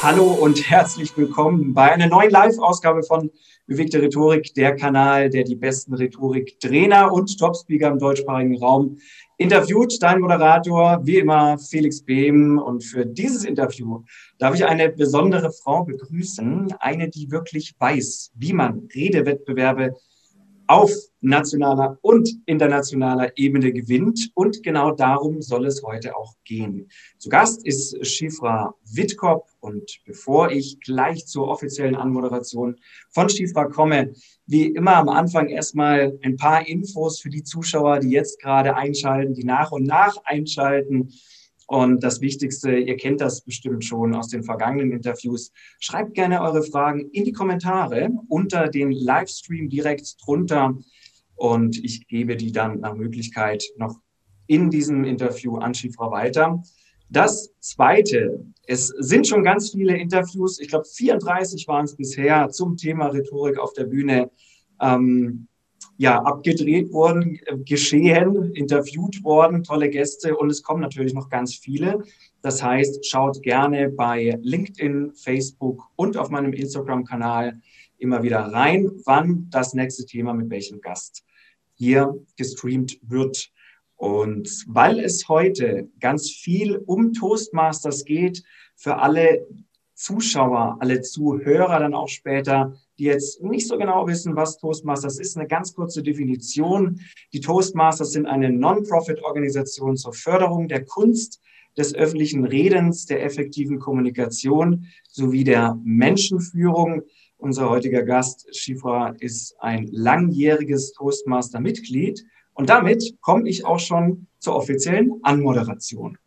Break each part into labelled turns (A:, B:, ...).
A: Hallo und herzlich willkommen bei einer neuen Live-Ausgabe von Bewegte Rhetorik, der Kanal, der die besten Rhetorik-Trainer und Topspeaker im deutschsprachigen Raum interviewt. Dein Moderator, wie immer, Felix Behm. Und für dieses Interview darf ich eine besondere Frau begrüßen. Eine, die wirklich weiß, wie man Redewettbewerbe auf nationaler und internationaler Ebene gewinnt. Und genau darum soll es heute auch gehen. Zu Gast ist Schifra Wittkop. Und bevor ich gleich zur offiziellen Anmoderation von Schifra komme, wie immer am Anfang erstmal ein paar Infos für die Zuschauer, die jetzt gerade einschalten, die nach und nach einschalten. Und das Wichtigste, ihr kennt das bestimmt schon aus den vergangenen Interviews. Schreibt gerne eure Fragen in die Kommentare unter den Livestream direkt drunter. Und ich gebe die dann nach Möglichkeit noch in diesem Interview an Schifra weiter. Das Zweite, es sind schon ganz viele Interviews, ich glaube 34 waren es bisher zum Thema Rhetorik auf der Bühne. Ähm, ja, abgedreht worden, geschehen, interviewt worden, tolle Gäste und es kommen natürlich noch ganz viele. Das heißt, schaut gerne bei LinkedIn, Facebook und auf meinem Instagram-Kanal immer wieder rein, wann das nächste Thema mit welchem Gast hier gestreamt wird. Und weil es heute ganz viel um Toastmasters geht, für alle Zuschauer, alle Zuhörer dann auch später, die jetzt nicht so genau wissen, was Toastmasters ist, eine ganz kurze Definition. Die Toastmasters sind eine Non-Profit-Organisation zur Förderung der Kunst des öffentlichen Redens, der effektiven Kommunikation sowie der Menschenführung. Unser heutiger Gast, Schifra, ist ein langjähriges Toastmaster-Mitglied. Und damit komme ich auch schon zur offiziellen Anmoderation.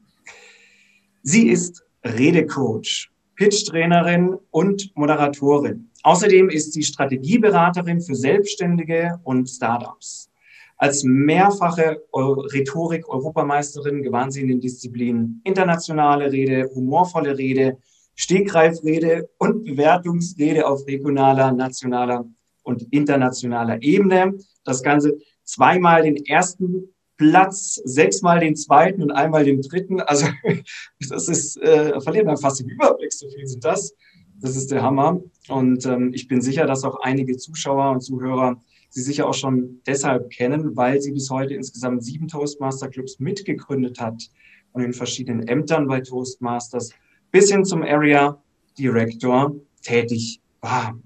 A: Sie ist Redecoach, Pitch-Trainerin und Moderatorin. Außerdem ist sie Strategieberaterin für Selbstständige und Startups. Als mehrfache Rhetorik-Europameisterin gewann sie in den Disziplinen internationale Rede, humorvolle Rede, Stegreifrede und Bewertungsrede auf regionaler, nationaler und internationaler Ebene. Das Ganze zweimal den ersten Platz, sechsmal den zweiten und einmal den dritten. Also das ist, äh, verliert man fast den Überblick, so viel sind das. Das ist der Hammer. Und ähm, ich bin sicher, dass auch einige Zuschauer und Zuhörer sie sicher auch schon deshalb kennen, weil sie bis heute insgesamt sieben Toastmaster Clubs mitgegründet hat und in verschiedenen Ämtern bei Toastmasters bis hin zum Area Director tätig war.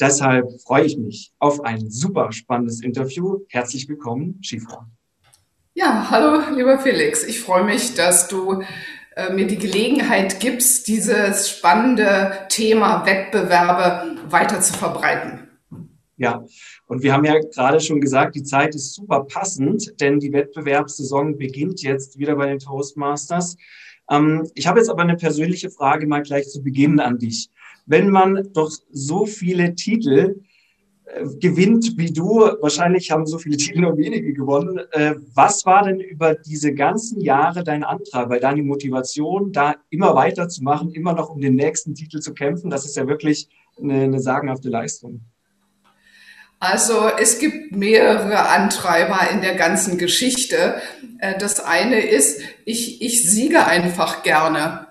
A: Deshalb freue ich mich auf ein super spannendes Interview. Herzlich willkommen, Schifra.
B: Ja, hallo, lieber Felix. Ich freue mich, dass du äh, mir die Gelegenheit gibst, dieses spannende Thema Wettbewerbe weiter zu verbreiten.
A: Ja, und wir haben ja gerade schon gesagt, die Zeit ist super passend, denn die Wettbewerbssaison beginnt jetzt wieder bei den Toastmasters. Ähm, ich habe jetzt aber eine persönliche Frage mal gleich zu Beginn an dich. Wenn man doch so viele Titel gewinnt wie du. Wahrscheinlich haben so viele Titel nur wenige gewonnen. Äh, was war denn über diese ganzen Jahre dein Antrag, weil deine Motivation, da immer weiterzumachen, immer noch um den nächsten Titel zu kämpfen? Das ist ja wirklich eine, eine sagenhafte Leistung.
B: Also es gibt mehrere Antreiber in der ganzen Geschichte. Äh, das eine ist, ich, ich siege einfach gerne.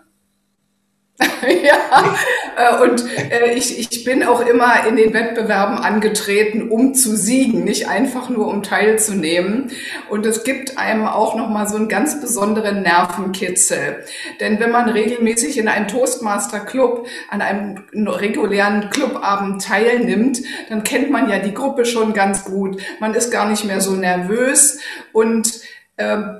B: ja, äh, und äh, ich, ich bin auch immer in den Wettbewerben angetreten, um zu siegen, nicht einfach nur um teilzunehmen. Und es gibt einem auch nochmal so einen ganz besonderen Nervenkitzel. Denn wenn man regelmäßig in einem Toastmaster Club an einem regulären Clubabend teilnimmt, dann kennt man ja die Gruppe schon ganz gut. Man ist gar nicht mehr so nervös und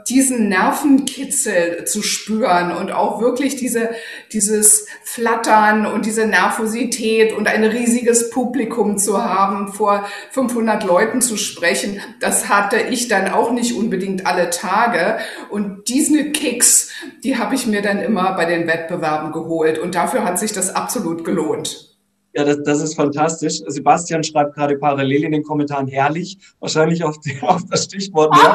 B: diesen Nervenkitzel zu spüren und auch wirklich diese, dieses Flattern und diese Nervosität und ein riesiges Publikum zu haben, vor 500 Leuten zu sprechen, das hatte ich dann auch nicht unbedingt alle Tage. Und diese Kicks, die habe ich mir dann immer bei den Wettbewerben geholt. Und dafür hat sich das absolut gelohnt.
A: Ja, das, das ist fantastisch. Sebastian schreibt gerade parallel in den Kommentaren herrlich, wahrscheinlich auf, die, auf das Stichwort.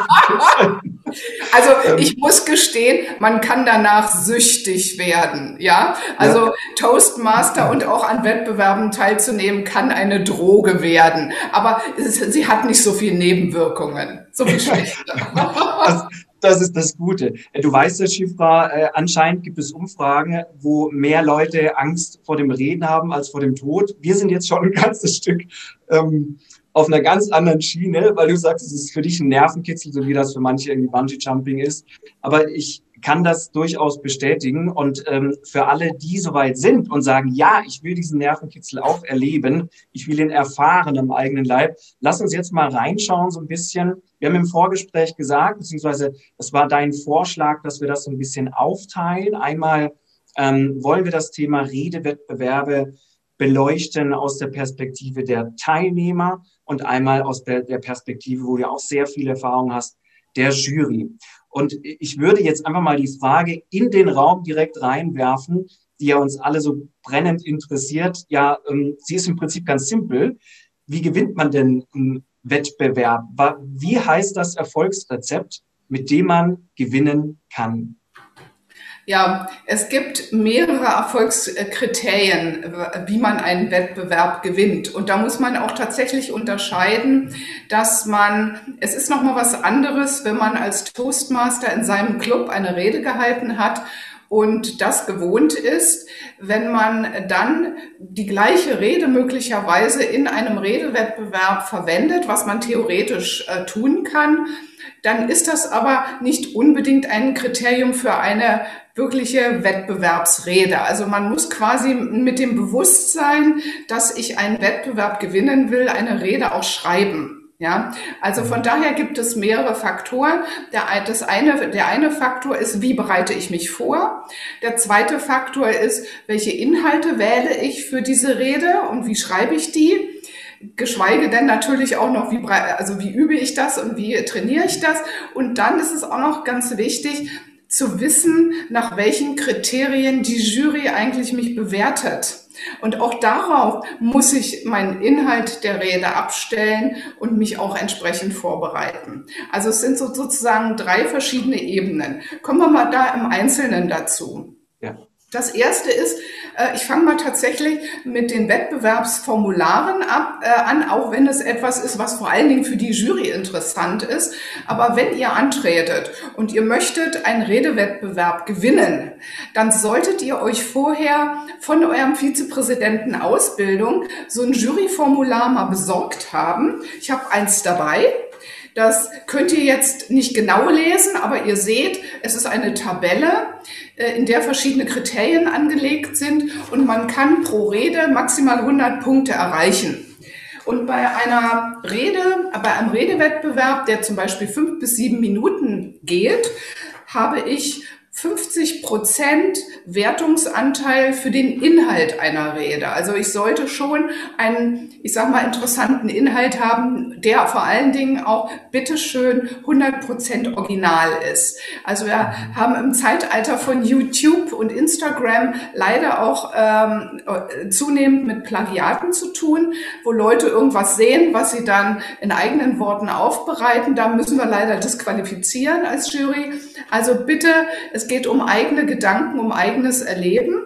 B: Also ähm. ich muss gestehen, man kann danach süchtig werden. Ja, also ja. Toastmaster und auch an Wettbewerben teilzunehmen kann eine Droge werden. Aber es, sie hat nicht so viele Nebenwirkungen, so wie schlechte.
A: das, das ist das Gute. Äh, du weißt ja, Schifra, äh, anscheinend gibt es Umfragen, wo mehr Leute Angst vor dem Reden haben als vor dem Tod. Wir sind jetzt schon ein ganzes Stück ähm, auf einer ganz anderen Schiene, weil du sagst, es ist für dich ein Nervenkitzel, so wie das für manche irgendwie Bungee-Jumping ist. Aber ich kann das durchaus bestätigen. Und ähm, für alle, die soweit sind und sagen, ja, ich will diesen Nervenkitzel auch erleben, ich will ihn erfahren am eigenen Leib, lass uns jetzt mal reinschauen so ein bisschen. Wir haben im Vorgespräch gesagt, beziehungsweise es war dein Vorschlag, dass wir das so ein bisschen aufteilen. Einmal ähm, wollen wir das Thema Redewettbewerbe beleuchten aus der Perspektive der Teilnehmer und einmal aus der, der Perspektive, wo du auch sehr viel Erfahrung hast, der Jury. Und ich würde jetzt einfach mal die Frage in den Raum direkt reinwerfen, die ja uns alle so brennend interessiert. Ja, ähm, sie ist im Prinzip ganz simpel. Wie gewinnt man denn einen Wettbewerb? Wie heißt das Erfolgsrezept, mit dem man gewinnen kann?
B: Ja, es gibt mehrere Erfolgskriterien, wie man einen Wettbewerb gewinnt. Und da muss man auch tatsächlich unterscheiden, dass man, es ist nochmal was anderes, wenn man als Toastmaster in seinem Club eine Rede gehalten hat und das gewohnt ist, wenn man dann die gleiche Rede möglicherweise in einem Redewettbewerb verwendet, was man theoretisch äh, tun kann, dann ist das aber nicht unbedingt ein Kriterium für eine wirkliche Wettbewerbsrede. Also man muss quasi mit dem Bewusstsein, dass ich einen Wettbewerb gewinnen will, eine Rede auch schreiben. Ja, also von daher gibt es mehrere Faktoren. Der, das eine, der eine Faktor ist, wie bereite ich mich vor? Der zweite Faktor ist, welche Inhalte wähle ich für diese Rede und wie schreibe ich die? geschweige denn natürlich auch noch, wie, also wie übe ich das und wie trainiere ich das. Und dann ist es auch noch ganz wichtig, zu wissen, nach welchen Kriterien die Jury eigentlich mich bewertet. Und auch darauf muss ich meinen Inhalt der Rede abstellen und mich auch entsprechend vorbereiten. Also es sind so sozusagen drei verschiedene Ebenen. Kommen wir mal da im Einzelnen dazu. Das erste ist, äh, ich fange mal tatsächlich mit den Wettbewerbsformularen ab, äh, an, auch wenn es etwas ist, was vor allen Dingen für die Jury interessant ist. Aber wenn ihr antretet und ihr möchtet einen Redewettbewerb gewinnen, dann solltet ihr euch vorher von eurem Vizepräsidenten Ausbildung so ein Juryformular mal besorgt haben. Ich habe eins dabei. Das könnt ihr jetzt nicht genau lesen, aber ihr seht, es ist eine Tabelle, äh, in der verschiedene Kriterien angelegt sind und man kann pro Rede maximal 100 Punkte erreichen. Und bei einer Rede, bei einem Redewettbewerb, der zum Beispiel fünf bis sieben Minuten geht, habe ich 50 Prozent Wertungsanteil für den Inhalt einer Rede. Also ich sollte schon einen, ich sag mal, interessanten Inhalt haben, der vor allen Dingen auch bitteschön 100 Prozent original ist. Also wir haben im Zeitalter von YouTube und Instagram leider auch ähm, zunehmend mit Plagiaten zu tun, wo Leute irgendwas sehen, was sie dann in eigenen Worten aufbereiten. Da müssen wir leider disqualifizieren als Jury. Also bitte, es es geht um eigene Gedanken, um eigenes Erleben.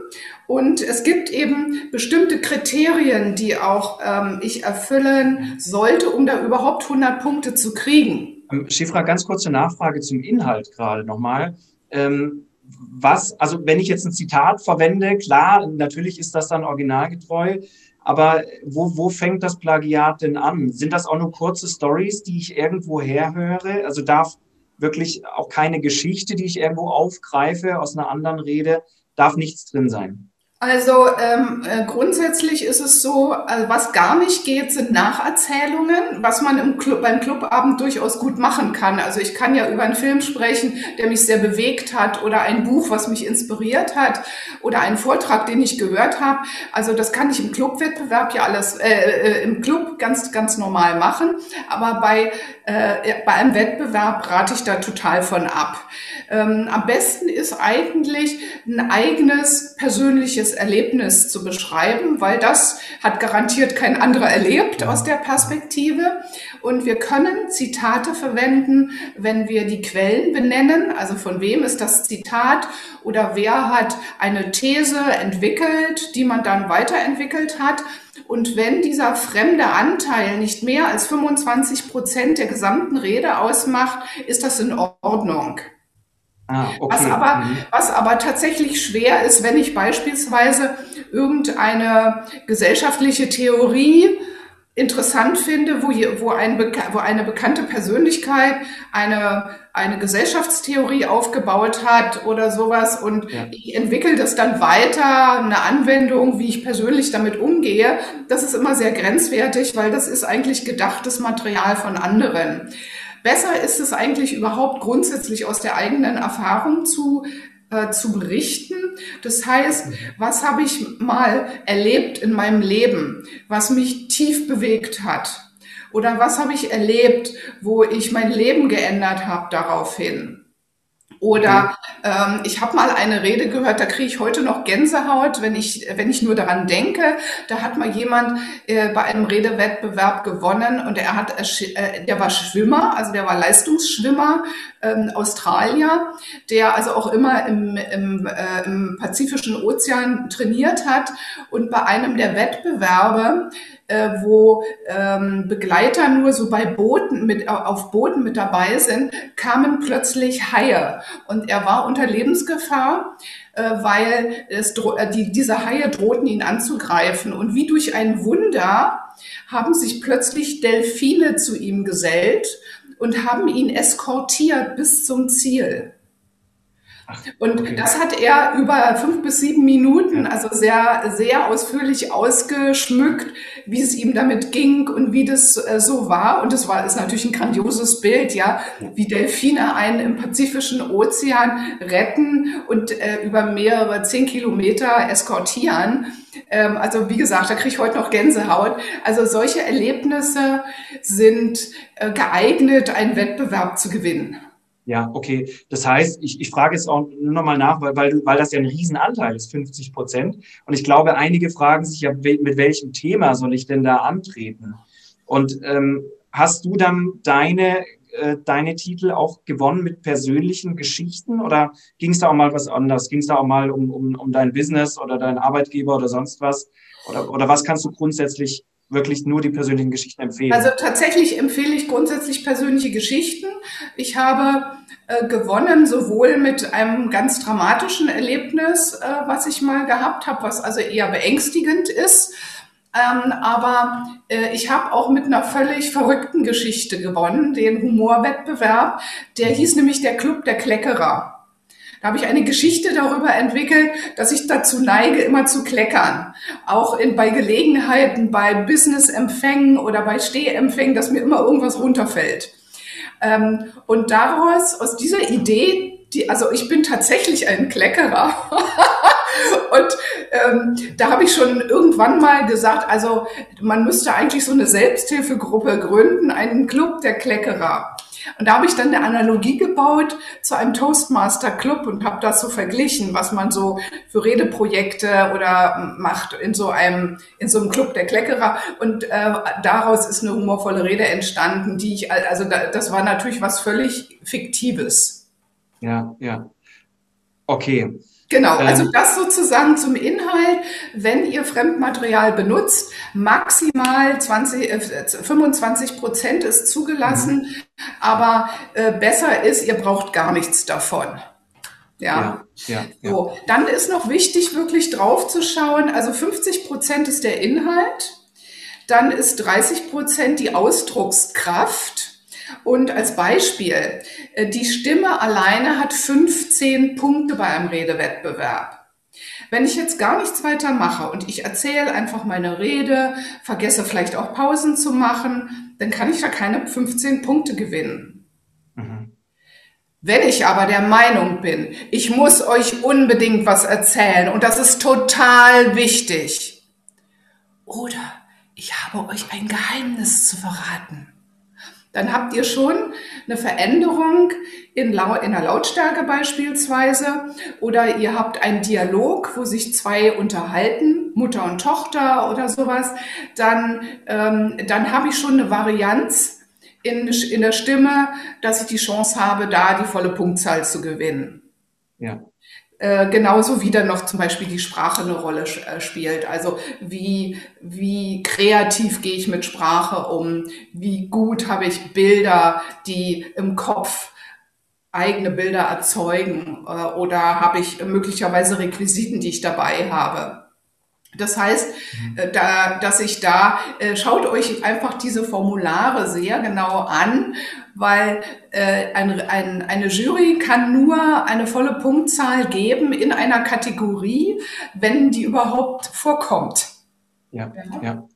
B: Und es gibt eben bestimmte Kriterien, die auch ähm, ich erfüllen sollte, um da überhaupt 100 Punkte zu kriegen.
A: Ähm, Schifra, ganz kurze Nachfrage zum Inhalt gerade nochmal. Ähm, was, also wenn ich jetzt ein Zitat verwende, klar, natürlich ist das dann originalgetreu, aber wo, wo fängt das Plagiat denn an? Sind das auch nur kurze Stories, die ich irgendwo herhöre? Also darf wirklich auch keine Geschichte, die ich irgendwo aufgreife aus einer anderen Rede, darf nichts drin sein.
B: Also ähm, äh, grundsätzlich ist es so, also was gar nicht geht, sind Nacherzählungen, was man im Club, beim Clubabend durchaus gut machen kann. Also ich kann ja über einen Film sprechen, der mich sehr bewegt hat oder ein Buch, was mich inspiriert hat oder einen Vortrag, den ich gehört habe. Also das kann ich im Clubwettbewerb ja alles äh, äh, im Club ganz ganz normal machen. Aber bei äh, bei einem Wettbewerb rate ich da total von ab. Ähm, am besten ist eigentlich ein eigenes persönliches Erlebnis zu beschreiben, weil das hat garantiert kein anderer erlebt aus der Perspektive. Und wir können Zitate verwenden, wenn wir die Quellen benennen, also von wem ist das Zitat oder wer hat eine These entwickelt, die man dann weiterentwickelt hat. Und wenn dieser fremde Anteil nicht mehr als 25 Prozent der gesamten Rede ausmacht, ist das in Ordnung. Ah, okay. was, aber, mhm. was aber tatsächlich schwer ist, wenn ich beispielsweise irgendeine gesellschaftliche Theorie interessant finde, wo, hier, wo, ein, wo eine bekannte Persönlichkeit eine, eine Gesellschaftstheorie aufgebaut hat oder sowas und ja. ich entwickle das dann weiter, eine Anwendung, wie ich persönlich damit umgehe, das ist immer sehr grenzwertig, weil das ist eigentlich gedachtes Material von anderen. Besser ist es eigentlich überhaupt grundsätzlich aus der eigenen Erfahrung zu äh, zu berichten. Das heißt, was habe ich mal erlebt in meinem Leben, was mich tief bewegt hat? Oder was habe ich erlebt, wo ich mein Leben geändert habe daraufhin? Oder ähm, ich habe mal eine Rede gehört, da kriege ich heute noch Gänsehaut, wenn ich, wenn ich nur daran denke. Da hat mal jemand äh, bei einem Redewettbewerb gewonnen und er hat, äh, der war Schwimmer, also der war Leistungsschwimmer, ähm, Australier, der also auch immer im, im, äh, im Pazifischen Ozean trainiert hat und bei einem der Wettbewerbe äh, wo ähm, Begleiter nur so bei Booten mit auf Booten mit dabei sind, kamen plötzlich Haie und er war unter Lebensgefahr, äh, weil es äh, die, diese Haie drohten ihn anzugreifen und wie durch ein Wunder haben sich plötzlich Delfine zu ihm gesellt und haben ihn eskortiert bis zum Ziel. Und okay. das hat er über fünf bis sieben Minuten, also sehr, sehr ausführlich ausgeschmückt, wie es ihm damit ging und wie das äh, so war. Und es war, ist natürlich ein grandioses Bild, ja, wie Delfine einen im Pazifischen Ozean retten und äh, über mehrere zehn Kilometer eskortieren. Ähm, also wie gesagt, da kriege ich heute noch Gänsehaut. Also solche Erlebnisse sind äh, geeignet, einen Wettbewerb zu gewinnen.
A: Ja, okay. Das heißt, ich, ich frage jetzt auch nur nochmal nach, weil, weil, weil das ja ein Riesenanteil ist, 50 Prozent. Und ich glaube, einige fragen sich ja, mit welchem Thema soll ich denn da antreten? Und ähm, hast du dann deine, äh, deine Titel auch gewonnen mit persönlichen Geschichten oder ging es da auch mal was anderes? Ging es da auch mal um, um, um dein Business oder deinen Arbeitgeber oder sonst was? Oder, oder was kannst du grundsätzlich wirklich nur die persönlichen Geschichten empfehlen?
B: Also tatsächlich empfehle ich grundsätzlich persönliche Geschichten. Ich habe gewonnen, sowohl mit einem ganz dramatischen Erlebnis, äh, was ich mal gehabt habe, was also eher beängstigend ist. Ähm, aber äh, ich habe auch mit einer völlig verrückten Geschichte gewonnen, den Humorwettbewerb. Der hieß nämlich der Club der Kleckerer. Da habe ich eine Geschichte darüber entwickelt, dass ich dazu neige, immer zu kleckern. Auch in, bei Gelegenheiten, bei Business-Empfängen oder bei Stehempfängen, dass mir immer irgendwas runterfällt. Ähm, und daraus, aus dieser Idee, die, also ich bin tatsächlich ein Kleckerer. und ähm, da habe ich schon irgendwann mal gesagt, also man müsste eigentlich so eine Selbsthilfegruppe gründen, einen Club der Kleckerer. Und da habe ich dann eine Analogie gebaut zu einem Toastmaster Club und habe das so verglichen, was man so für Redeprojekte oder macht in so einem in so einem Club der Kleckerer und äh, daraus ist eine humorvolle Rede entstanden, die ich also da, das war natürlich was völlig fiktives.
A: Ja, ja. Okay.
B: Genau, also ähm. das sozusagen zum Inhalt, wenn ihr Fremdmaterial benutzt, maximal 20, äh, 25 Prozent ist zugelassen, mhm. aber äh, besser ist, ihr braucht gar nichts davon. Ja. ja, ja, so. Dann ist noch wichtig, wirklich drauf zu schauen. Also 50 Prozent ist der Inhalt, dann ist 30 Prozent die Ausdruckskraft und als Beispiel, äh, die Stimme alleine hat 15 Punkte bei einem Redewettbewerb. Wenn ich jetzt gar nichts weiter mache und ich erzähle einfach meine Rede, vergesse vielleicht auch Pausen zu machen, dann kann ich da keine 15 Punkte gewinnen. Mhm. Wenn ich aber der Meinung bin, ich muss euch unbedingt was erzählen und das ist total wichtig, oder ich habe euch ein Geheimnis zu verraten dann habt ihr schon eine Veränderung in, Lau in der Lautstärke beispielsweise oder ihr habt einen Dialog, wo sich zwei unterhalten, Mutter und Tochter oder sowas, dann, ähm, dann habe ich schon eine Varianz in, in der Stimme, dass ich die Chance habe, da die volle Punktzahl zu gewinnen. Ja. Äh, genauso wie dann noch zum Beispiel die Sprache eine Rolle äh, spielt. Also wie, wie kreativ gehe ich mit Sprache um? Wie gut habe ich Bilder, die im Kopf eigene Bilder erzeugen? Äh, oder habe ich möglicherweise Requisiten, die ich dabei habe? Das heißt, äh, da, dass ich da, schaut euch einfach diese Formulare sehr genau an, weil äh, ein, ein, eine Jury kann nur eine volle Punktzahl geben in einer Kategorie, wenn die überhaupt vorkommt.
A: Ja, ja. ja.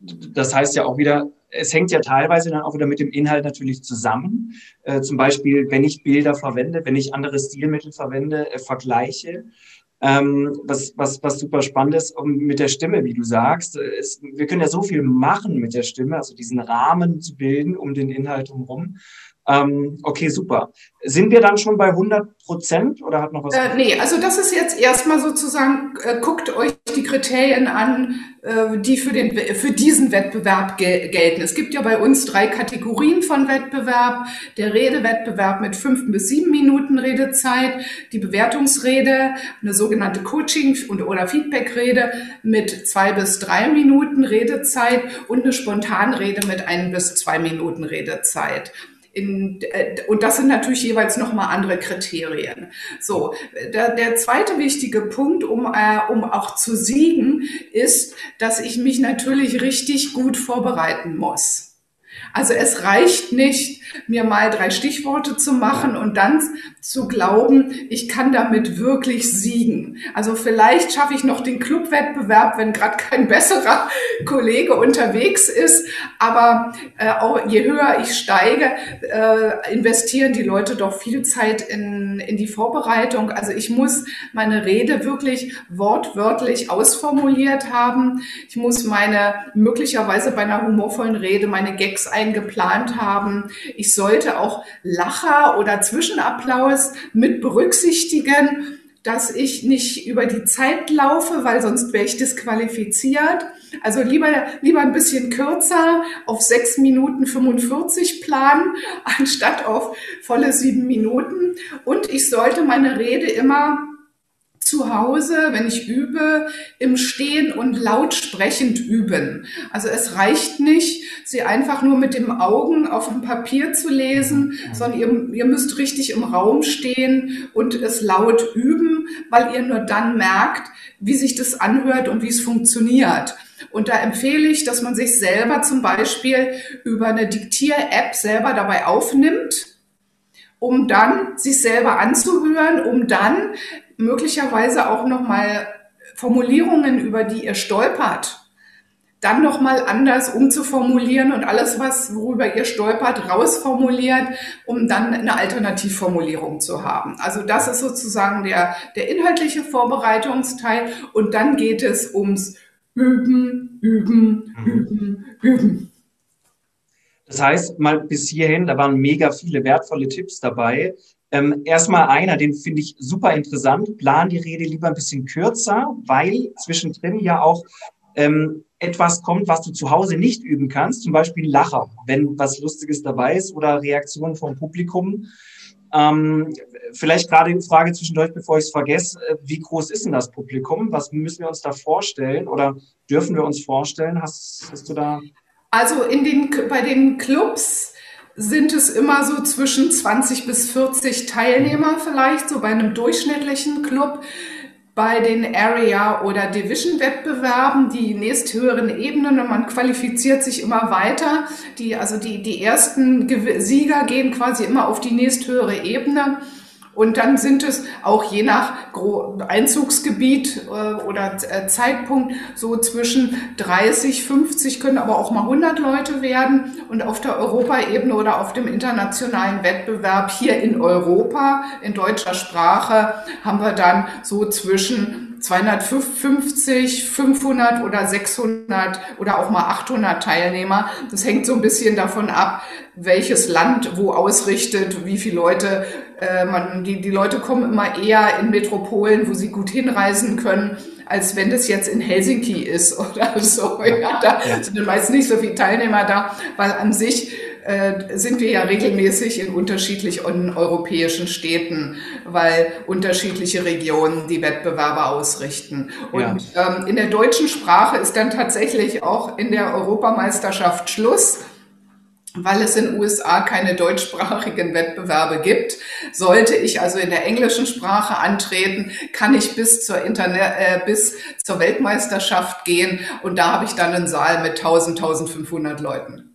A: Das heißt ja auch wieder, es hängt ja teilweise dann auch wieder mit dem Inhalt natürlich zusammen. Äh, zum Beispiel, wenn ich Bilder verwende, wenn ich andere Stilmittel verwende, äh, vergleiche, ähm, was, was, was super spannend ist um, mit der Stimme, wie du sagst. Ist, wir können ja so viel machen mit der Stimme, also diesen Rahmen zu bilden um den Inhalt drumherum. Ähm, okay, super. Sind wir dann schon bei 100 Prozent oder hat noch was?
B: Äh, nee, also das ist jetzt erstmal sozusagen, äh, guckt euch die Kriterien an, äh, die für, den, für diesen Wettbewerb gel gelten. Es gibt ja bei uns drei Kategorien von Wettbewerb. Der Redewettbewerb mit fünf bis sieben Minuten Redezeit, die Bewertungsrede, eine sogenannte Coaching- und oder Feedbackrede mit zwei bis drei Minuten Redezeit und eine Spontanrede mit ein bis zwei Minuten Redezeit. In, äh, und das sind natürlich jeweils nochmal andere Kriterien. So, der, der zweite wichtige Punkt, um, äh, um auch zu siegen, ist, dass ich mich natürlich richtig gut vorbereiten muss. Also es reicht nicht, mir mal drei Stichworte zu machen und dann zu glauben, ich kann damit wirklich siegen. Also vielleicht schaffe ich noch den Clubwettbewerb, wenn gerade kein besserer Kollege unterwegs ist. Aber äh, auch je höher ich steige, äh, investieren die Leute doch viel Zeit in, in die Vorbereitung. Also ich muss meine Rede wirklich wortwörtlich ausformuliert haben. Ich muss meine möglicherweise bei einer humorvollen Rede meine Gags eingeplant haben. Ich sollte auch Lacher oder Zwischenapplaus mit berücksichtigen, dass ich nicht über die Zeit laufe, weil sonst wäre ich disqualifiziert. Also lieber, lieber ein bisschen kürzer auf sechs Minuten 45 planen, anstatt auf volle sieben Minuten. Und ich sollte meine Rede immer zu Hause, wenn ich übe, im Stehen und laut sprechend üben. Also es reicht nicht, sie einfach nur mit den Augen auf dem Papier zu lesen, sondern ihr, ihr müsst richtig im Raum stehen und es laut üben, weil ihr nur dann merkt, wie sich das anhört und wie es funktioniert. Und da empfehle ich, dass man sich selber zum Beispiel über eine Diktier-App selber dabei aufnimmt, um dann sich selber anzuhören, um dann möglicherweise auch nochmal Formulierungen, über die ihr stolpert, dann nochmal anders umzuformulieren und alles, was, worüber ihr stolpert, rausformuliert, um dann eine Alternativformulierung zu haben. Also das ist sozusagen der, der inhaltliche Vorbereitungsteil und dann geht es ums Üben, Üben, mhm. Üben, Üben.
A: Das heißt, mal bis hierhin, da waren mega viele wertvolle Tipps dabei. Ähm, erstmal einer, den finde ich super interessant. Plan die Rede lieber ein bisschen kürzer, weil zwischendrin ja auch ähm, etwas kommt, was du zu Hause nicht üben kannst. Zum Beispiel Lacher, wenn was Lustiges dabei ist oder Reaktionen vom Publikum. Ähm, vielleicht gerade die Frage zwischendurch, bevor ich es vergesse, äh, wie groß ist denn das Publikum? Was müssen wir uns da vorstellen oder dürfen wir uns vorstellen? Hast, hast du da?
B: Also in den, bei den Clubs sind es immer so zwischen 20 bis 40 Teilnehmer vielleicht, so bei einem durchschnittlichen Club. Bei den Area- oder Division-Wettbewerben, die nächsthöheren Ebenen, und man qualifiziert sich immer weiter. Die, also die, die ersten Sieger gehen quasi immer auf die nächsthöhere Ebene. Und dann sind es auch je nach Einzugsgebiet äh, oder äh, Zeitpunkt so zwischen 30, 50, können aber auch mal 100 Leute werden. Und auf der Europaebene oder auf dem internationalen Wettbewerb hier in Europa in deutscher Sprache haben wir dann so zwischen 250, 500 oder 600 oder auch mal 800 Teilnehmer. Das hängt so ein bisschen davon ab, welches Land wo ausrichtet, wie viele Leute. Äh, man, die, die Leute kommen immer eher in Metropolen, wo sie gut hinreisen können, als wenn das jetzt in Helsinki ist oder so. Ja, da sind meist nicht so viele Teilnehmer da, weil an sich äh, sind wir ja regelmäßig in unterschiedlichen europäischen Städten, weil unterschiedliche Regionen die Wettbewerbe ausrichten. Und ja. ähm, in der deutschen Sprache ist dann tatsächlich auch in der Europameisterschaft Schluss weil es in den USA keine deutschsprachigen Wettbewerbe gibt. Sollte ich also in der englischen Sprache antreten, kann ich bis zur Internet, äh, bis zur Weltmeisterschaft gehen und da habe ich dann einen Saal mit 1000, 1500 Leuten.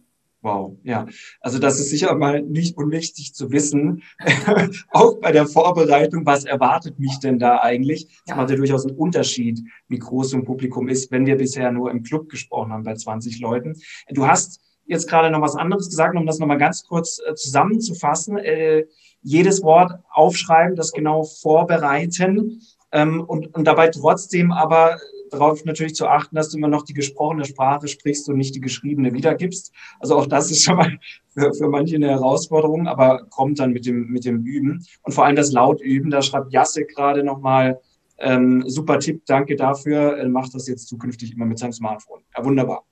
A: Wow, ja. Also das ist sicher mal nicht unwichtig zu wissen, auch bei der Vorbereitung, was erwartet mich denn da eigentlich? Es ja. macht ja durchaus einen Unterschied, wie groß so ein Publikum ist, wenn wir bisher nur im Club gesprochen haben bei 20 Leuten. Du hast jetzt gerade noch was anderes gesagt, um das nochmal ganz kurz äh, zusammenzufassen. Äh, jedes Wort aufschreiben, das genau vorbereiten ähm, und, und dabei trotzdem aber darauf natürlich zu achten, dass du immer noch die gesprochene Sprache sprichst und nicht die geschriebene wiedergibst. Also auch das ist schon mal für, für manche eine Herausforderung, aber kommt dann mit dem, mit dem Üben. Und vor allem das Lautüben, da schreibt Jasse gerade nochmal, ähm, super Tipp, danke dafür, er macht das jetzt zukünftig immer mit seinem Smartphone. Ja, wunderbar.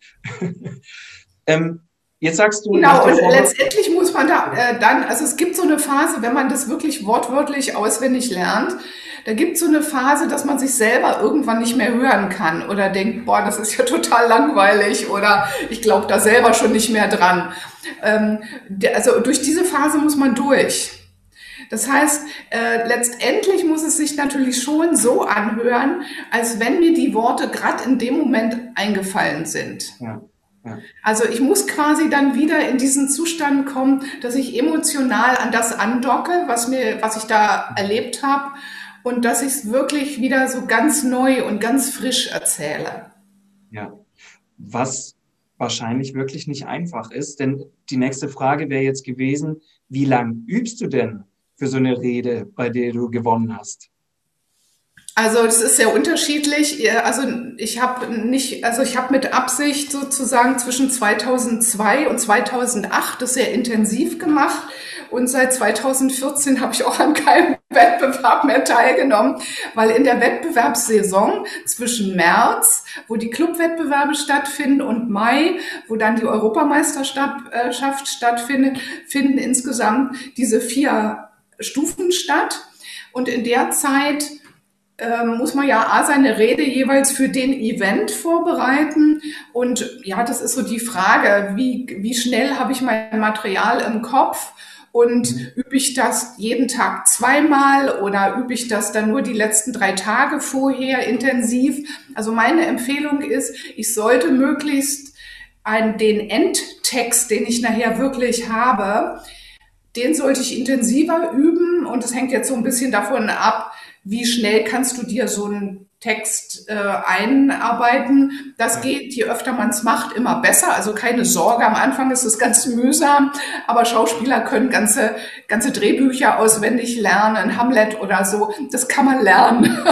B: ähm, Jetzt sagst du. Genau, und letztendlich muss man da äh, dann, also es gibt so eine Phase, wenn man das wirklich wortwörtlich auswendig lernt, da gibt es so eine Phase, dass man sich selber irgendwann nicht mehr hören kann oder denkt, boah, das ist ja total langweilig oder ich glaube da selber schon nicht mehr dran. Ähm, also durch diese Phase muss man durch. Das heißt, äh, letztendlich muss es sich natürlich schon so anhören, als wenn mir die Worte gerade in dem Moment eingefallen sind. Ja. Ja. Also ich muss quasi dann wieder in diesen Zustand kommen, dass ich emotional an das andocke, was mir, was ich da erlebt habe und dass ich es wirklich wieder so ganz neu und ganz frisch erzähle.
A: Ja, was wahrscheinlich wirklich nicht einfach ist, denn die nächste Frage wäre jetzt gewesen, wie lang übst du denn für so eine Rede, bei der du gewonnen hast?
B: Also das ist sehr unterschiedlich. Also ich habe nicht, also ich habe mit Absicht sozusagen zwischen 2002 und 2008 das sehr intensiv gemacht und seit 2014 habe ich auch an keinem Wettbewerb mehr teilgenommen, weil in der Wettbewerbssaison zwischen März, wo die Clubwettbewerbe stattfinden, und Mai, wo dann die Europameisterschaft stattfindet, finden insgesamt diese vier Stufen statt. Und in der Zeit ähm, muss man ja A, seine Rede jeweils für den Event vorbereiten. Und ja, das ist so die Frage, wie, wie schnell habe ich mein Material im Kopf? Und übe ich das jeden Tag zweimal oder übe ich das dann nur die letzten drei Tage vorher intensiv? Also meine Empfehlung ist, ich sollte möglichst einen, den Endtext, den ich nachher wirklich habe, den sollte ich intensiver üben. Und das hängt jetzt so ein bisschen davon ab, wie schnell kannst du dir so einen Text äh, einarbeiten. Das geht, je öfter man es macht, immer besser. Also keine Sorge, am Anfang ist es ganz mühsam, aber Schauspieler können ganze, ganze Drehbücher auswendig lernen, Hamlet oder so. Das kann man lernen.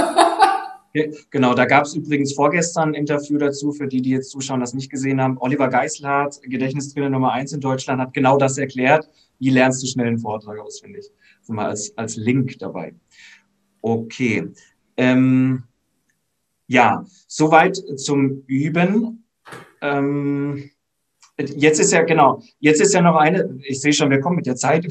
A: Genau, da gab es übrigens vorgestern ein Interview dazu, für die, die jetzt zuschauen, das nicht gesehen haben. Oliver Geiselhardt, Gedächtnistrainer Nummer eins in Deutschland, hat genau das erklärt. Wie lernst du schnell einen Vortrag auswendig? So mal als, als Link dabei. Okay. Ähm, ja, soweit zum Üben. Ähm, jetzt ist ja, genau, jetzt ist ja noch eine, ich sehe schon, wir kommen mit der Zeit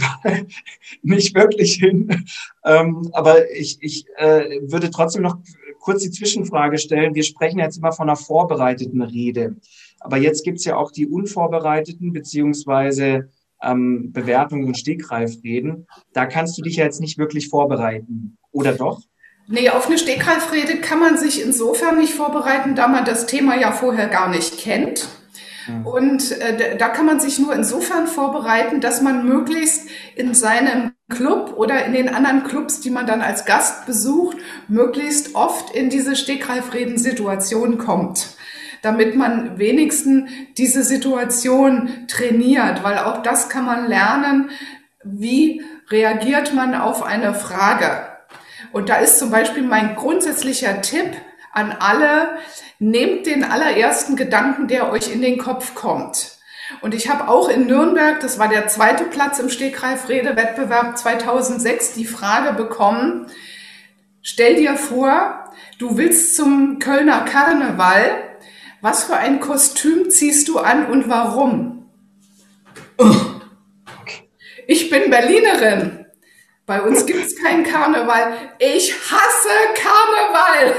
A: nicht wirklich hin, ähm, aber ich, ich äh, würde trotzdem noch kurz die Zwischenfrage stellen. Wir sprechen jetzt immer von einer vorbereiteten Rede, aber jetzt gibt es ja auch die unvorbereiteten beziehungsweise ähm, Bewertungen und Stegreifreden. Da kannst du dich ja jetzt nicht wirklich vorbereiten. Oder doch?
B: Nee, auf eine Stegreifrede kann man sich insofern nicht vorbereiten, da man das Thema ja vorher gar nicht kennt. Mhm. Und äh, da kann man sich nur insofern vorbereiten, dass man möglichst in seinem Club oder in den anderen Clubs, die man dann als Gast besucht, möglichst oft in diese Stegreifreden-Situation kommt, damit man wenigstens diese Situation trainiert, weil auch das kann man lernen, wie reagiert man auf eine Frage. Und da ist zum Beispiel mein grundsätzlicher Tipp an alle, nehmt den allerersten Gedanken, der euch in den Kopf kommt. Und ich habe auch in Nürnberg, das war der zweite Platz im Stegreif-Rede-Wettbewerb 2006, die Frage bekommen, stell dir vor, du willst zum Kölner Karneval, was für ein Kostüm ziehst du an und warum? Ich bin Berlinerin. Bei uns gibt es keinen Karneval. Ich hasse Karneval.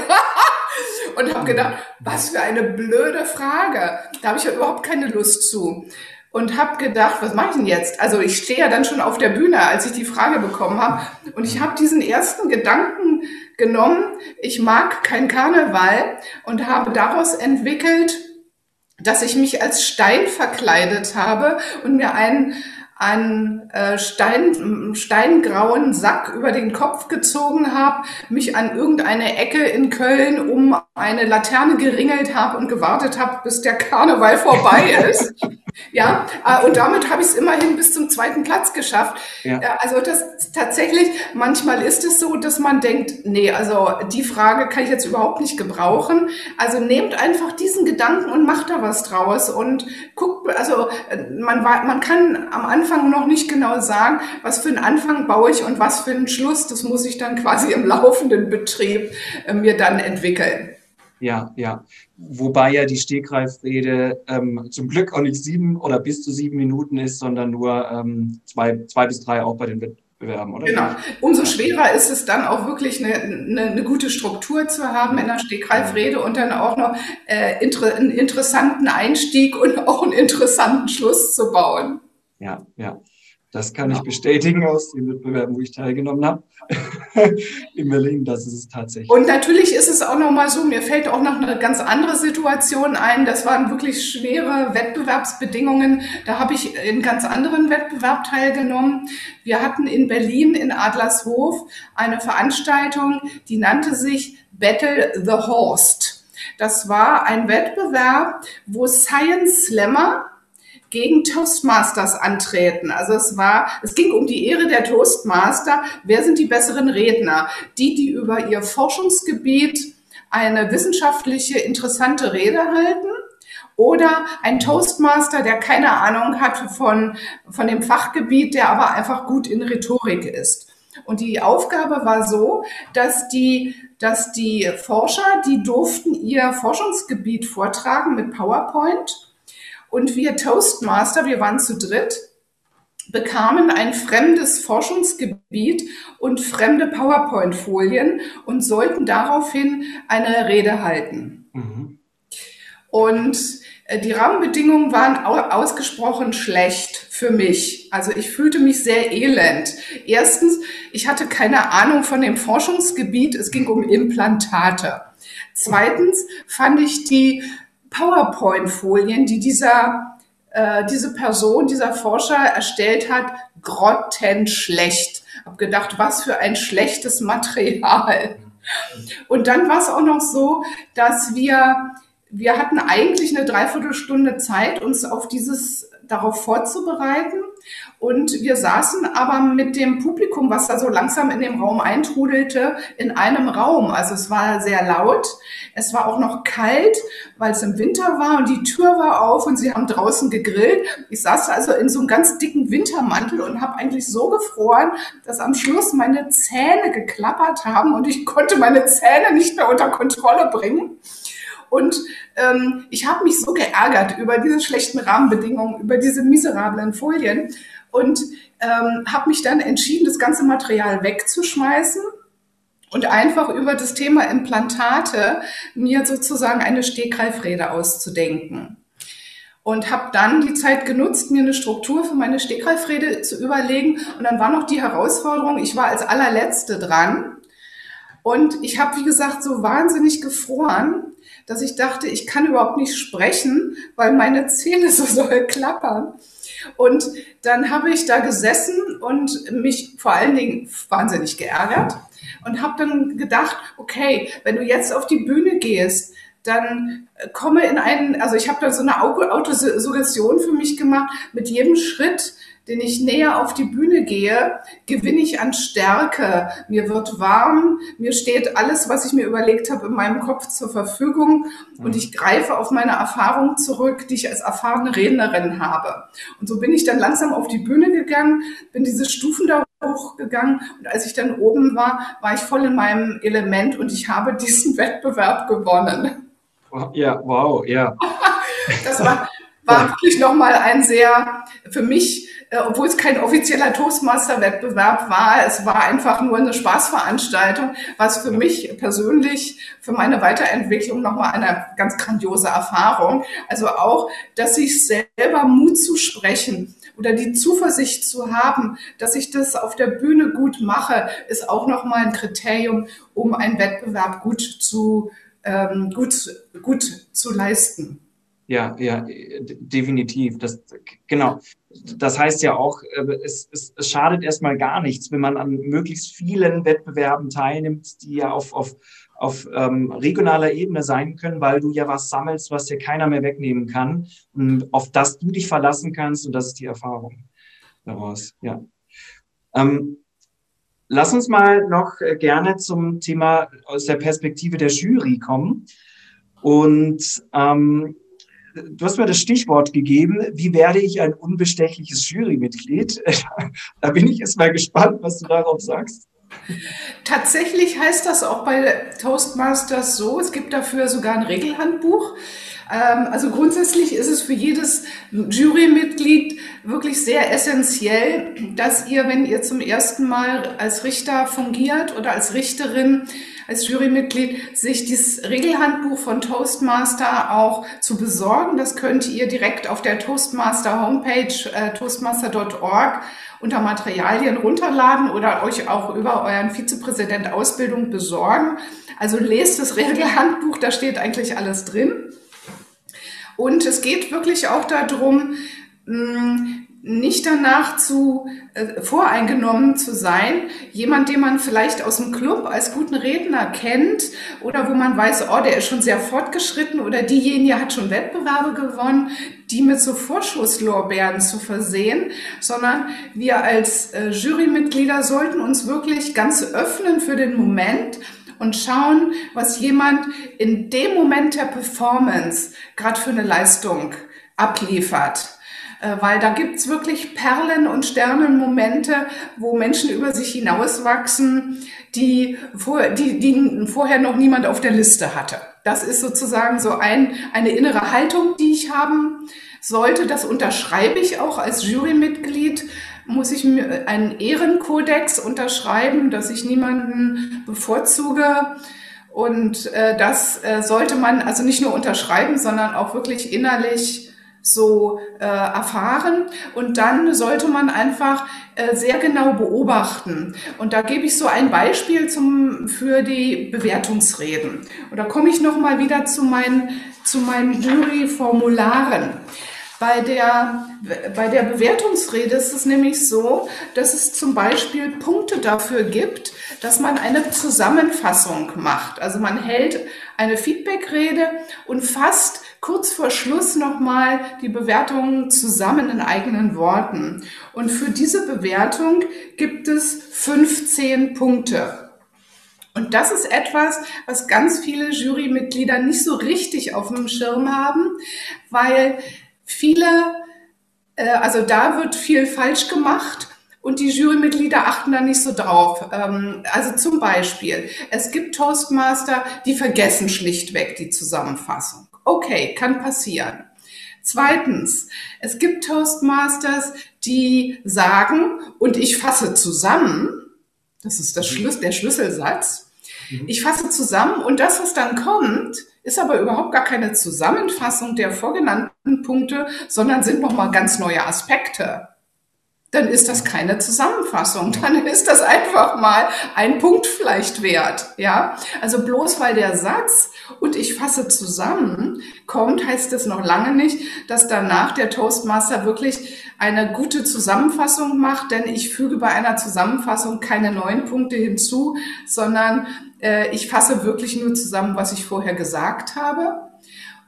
B: und habe gedacht, was für eine blöde Frage. Da habe ich ja überhaupt keine Lust zu. Und habe gedacht, was mache ich denn jetzt? Also ich stehe ja dann schon auf der Bühne, als ich die Frage bekommen habe. Und ich habe diesen ersten Gedanken genommen, ich mag kein Karneval und habe daraus entwickelt, dass ich mich als Stein verkleidet habe und mir einen einen äh, Stein, steingrauen Sack über den Kopf gezogen habe, mich an irgendeine Ecke in Köln um eine Laterne geringelt habe und gewartet habe, bis der Karneval vorbei ist. ja, äh, und damit habe ich es immerhin bis zum zweiten Platz geschafft. Ja. Äh, also das tatsächlich, manchmal ist es so, dass man denkt, nee, also die Frage kann ich jetzt überhaupt nicht gebrauchen. Also nehmt einfach diesen Gedanken und macht da was draus und guckt, also äh, man, man kann am Anfang noch nicht genau sagen, was für einen Anfang baue ich und was für einen Schluss. Das muss ich dann quasi im laufenden Betrieb mir dann entwickeln.
A: Ja, ja. Wobei ja die Stegreifrede ähm, zum Glück auch nicht sieben oder bis zu sieben Minuten ist, sondern nur ähm, zwei, zwei bis drei auch bei den Wettbewerben, oder?
B: Genau. Umso schwerer ist es dann auch wirklich eine, eine, eine gute Struktur zu haben in der Stegreifrede und dann auch noch äh, inter, einen interessanten Einstieg und auch einen interessanten Schluss zu bauen
A: ja, ja. Das kann ich bestätigen aus den Wettbewerben, wo ich teilgenommen habe in Berlin. Das ist es tatsächlich.
B: Und natürlich ist es auch nochmal so, mir fällt auch noch eine ganz andere Situation ein. Das waren wirklich schwere Wettbewerbsbedingungen. Da habe ich in ganz anderen Wettbewerb teilgenommen. Wir hatten in Berlin in Adlershof eine Veranstaltung, die nannte sich Battle the Horst. Das war ein Wettbewerb, wo Science Slammer gegen Toastmasters antreten. Also es war, es ging um die Ehre der Toastmaster. Wer sind die besseren Redner? Die, die über ihr Forschungsgebiet eine wissenschaftliche, interessante Rede halten? Oder ein Toastmaster, der keine Ahnung hat von, von dem Fachgebiet, der aber einfach gut in Rhetorik ist. Und die Aufgabe war so, dass die, dass die Forscher, die durften ihr Forschungsgebiet vortragen mit PowerPoint und wir Toastmaster, wir waren zu dritt, bekamen ein fremdes Forschungsgebiet und fremde PowerPoint-Folien und sollten daraufhin eine Rede halten. Mhm. Und äh, die Rahmenbedingungen waren ausgesprochen schlecht für mich. Also ich fühlte mich sehr elend. Erstens, ich hatte keine Ahnung von dem Forschungsgebiet. Es ging um Implantate. Zweitens fand ich die PowerPoint-Folien, die dieser, äh, diese Person, dieser Forscher erstellt hat, grottenschlecht. Hab gedacht, was für ein schlechtes Material. Und dann war es auch noch so, dass wir, wir hatten eigentlich eine Dreiviertelstunde Zeit, uns auf dieses, darauf vorzubereiten. Und wir saßen aber mit dem Publikum, was da so langsam in dem Raum eintrudelte, in einem Raum. Also es war sehr laut. Es war auch noch kalt, weil es im Winter war und die Tür war auf und sie haben draußen gegrillt. Ich saß also in so einem ganz dicken Wintermantel und habe eigentlich so gefroren, dass am Schluss meine Zähne geklappert haben und ich konnte meine Zähne nicht mehr unter Kontrolle bringen. Und ähm, ich habe mich so geärgert über diese schlechten Rahmenbedingungen, über diese miserablen Folien und ähm, habe mich dann entschieden, das ganze Material wegzuschmeißen und einfach über das Thema Implantate mir sozusagen eine Stegreifrede auszudenken. Und habe dann die Zeit genutzt, mir eine Struktur für meine Stegreifrede zu überlegen. Und dann war noch die Herausforderung, ich war als allerletzte dran. Und ich habe, wie gesagt, so wahnsinnig gefroren, dass ich dachte, ich kann überhaupt nicht sprechen, weil meine Zähne so doll klappern. Und dann habe ich da gesessen und mich vor allen Dingen wahnsinnig geärgert und habe dann gedacht, okay, wenn du jetzt auf die Bühne gehst, dann komme in einen, also ich habe da so eine Autosuggestion für mich gemacht, mit jedem Schritt den ich näher auf die Bühne gehe, gewinne ich an Stärke. Mir wird warm, mir steht alles, was ich mir überlegt habe, in meinem Kopf zur Verfügung und ich greife auf meine Erfahrung zurück, die ich als erfahrene Rednerin habe. Und so bin ich dann langsam auf die Bühne gegangen, bin diese Stufen da hochgegangen und als ich dann oben war, war ich voll in meinem Element und ich habe diesen Wettbewerb gewonnen.
A: Ja, wow, ja.
B: das war, war wirklich nochmal ein sehr, für mich, äh, obwohl es kein offizieller Toastmaster-Wettbewerb war, es war einfach nur eine Spaßveranstaltung, was für mich persönlich, für meine Weiterentwicklung nochmal eine ganz grandiose Erfahrung. Also auch, dass ich selber Mut zu sprechen oder die Zuversicht zu haben, dass ich das auf der Bühne gut mache, ist auch nochmal ein Kriterium, um einen Wettbewerb gut zu, ähm, gut, gut zu leisten.
A: Ja, ja, definitiv. Das, genau. Das heißt ja auch, äh, es, es, es schadet erstmal gar nichts, wenn man an möglichst vielen Wettbewerben teilnimmt, die ja auf, auf, auf ähm, regionaler Ebene sein können, weil du ja was sammelst, was dir keiner mehr wegnehmen kann und auf das du dich verlassen kannst und das ist die Erfahrung daraus. Ja. Ähm, lass uns mal noch äh, gerne zum Thema aus der Perspektive der Jury kommen. Und ähm, du hast mir das Stichwort gegeben, wie werde ich ein unbestechliches Jurymitglied? da bin ich jetzt mal gespannt, was du darauf sagst.
B: Tatsächlich heißt das auch bei Toastmasters so, es gibt dafür sogar ein Regelhandbuch. Ähm, also grundsätzlich ist es für jedes Jurymitglied wirklich sehr essentiell, dass ihr, wenn ihr zum ersten Mal als Richter fungiert oder als Richterin, als Jurymitglied, sich dieses Regelhandbuch von Toastmaster auch zu besorgen. Das könnt ihr direkt auf der Toastmaster Homepage äh, toastmaster.org unter Materialien runterladen oder euch auch über euren Vizepräsident Ausbildung besorgen. Also lest das Regelhandbuch, da steht eigentlich alles drin. Und es geht wirklich auch darum, nicht danach zu äh, voreingenommen zu sein, jemand, den man vielleicht aus dem Club als guten Redner kennt oder wo man weiß, oh, der ist schon sehr fortgeschritten oder diejenige hat schon Wettbewerbe gewonnen, die mit so Vorschusslorbeeren zu versehen, sondern wir als äh, Jurymitglieder sollten uns wirklich ganz öffnen für den Moment und schauen, was jemand in dem Moment der Performance gerade für eine Leistung abliefert äh, weil da gibt's wirklich Perlen und Sternenmomente, wo Menschen über sich hinauswachsen, die, vor, die, die vorher noch niemand auf der Liste hatte. Das ist sozusagen so ein, eine innere Haltung, die ich haben sollte. Das unterschreibe ich auch als Jurymitglied. Muss ich mir einen Ehrenkodex unterschreiben, dass ich niemanden bevorzuge. Und äh, das äh, sollte man also nicht nur unterschreiben, sondern auch wirklich innerlich so äh, erfahren. Und dann sollte man einfach äh, sehr genau beobachten. Und da gebe ich so ein Beispiel zum, für die Bewertungsreden. Und da komme ich nochmal wieder zu meinen, zu meinen Juryformularen. Bei der, bei der Bewertungsrede ist es nämlich so, dass es zum Beispiel Punkte dafür gibt, dass man eine Zusammenfassung macht. Also man hält eine Feedbackrede und fasst kurz vor Schluss nochmal die Bewertungen zusammen in eigenen Worten. Und für diese Bewertung gibt es 15 Punkte. Und das ist etwas, was ganz viele Jurymitglieder nicht so richtig auf dem Schirm haben, weil viele, äh, also da wird viel falsch gemacht und die Jurymitglieder achten da nicht so drauf. Ähm, also zum Beispiel, es gibt Toastmaster, die vergessen schlichtweg die Zusammenfassung. Okay, kann passieren. Zweitens, es gibt Toastmasters, die sagen, und ich fasse zusammen, das ist das mhm. Schlüs der Schlüsselsatz, mhm. ich fasse zusammen und das, was dann kommt, ist aber überhaupt gar keine Zusammenfassung der vorgenannten Punkte, sondern sind nochmal ganz neue Aspekte dann ist das keine Zusammenfassung. Dann ist das einfach mal ein Punkt vielleicht wert. Ja, also bloß weil der Satz und ich fasse zusammen kommt, heißt es noch lange nicht, dass danach der Toastmaster wirklich eine gute Zusammenfassung macht, denn ich füge bei einer Zusammenfassung keine neuen Punkte hinzu, sondern äh, ich fasse wirklich nur zusammen, was ich vorher gesagt habe.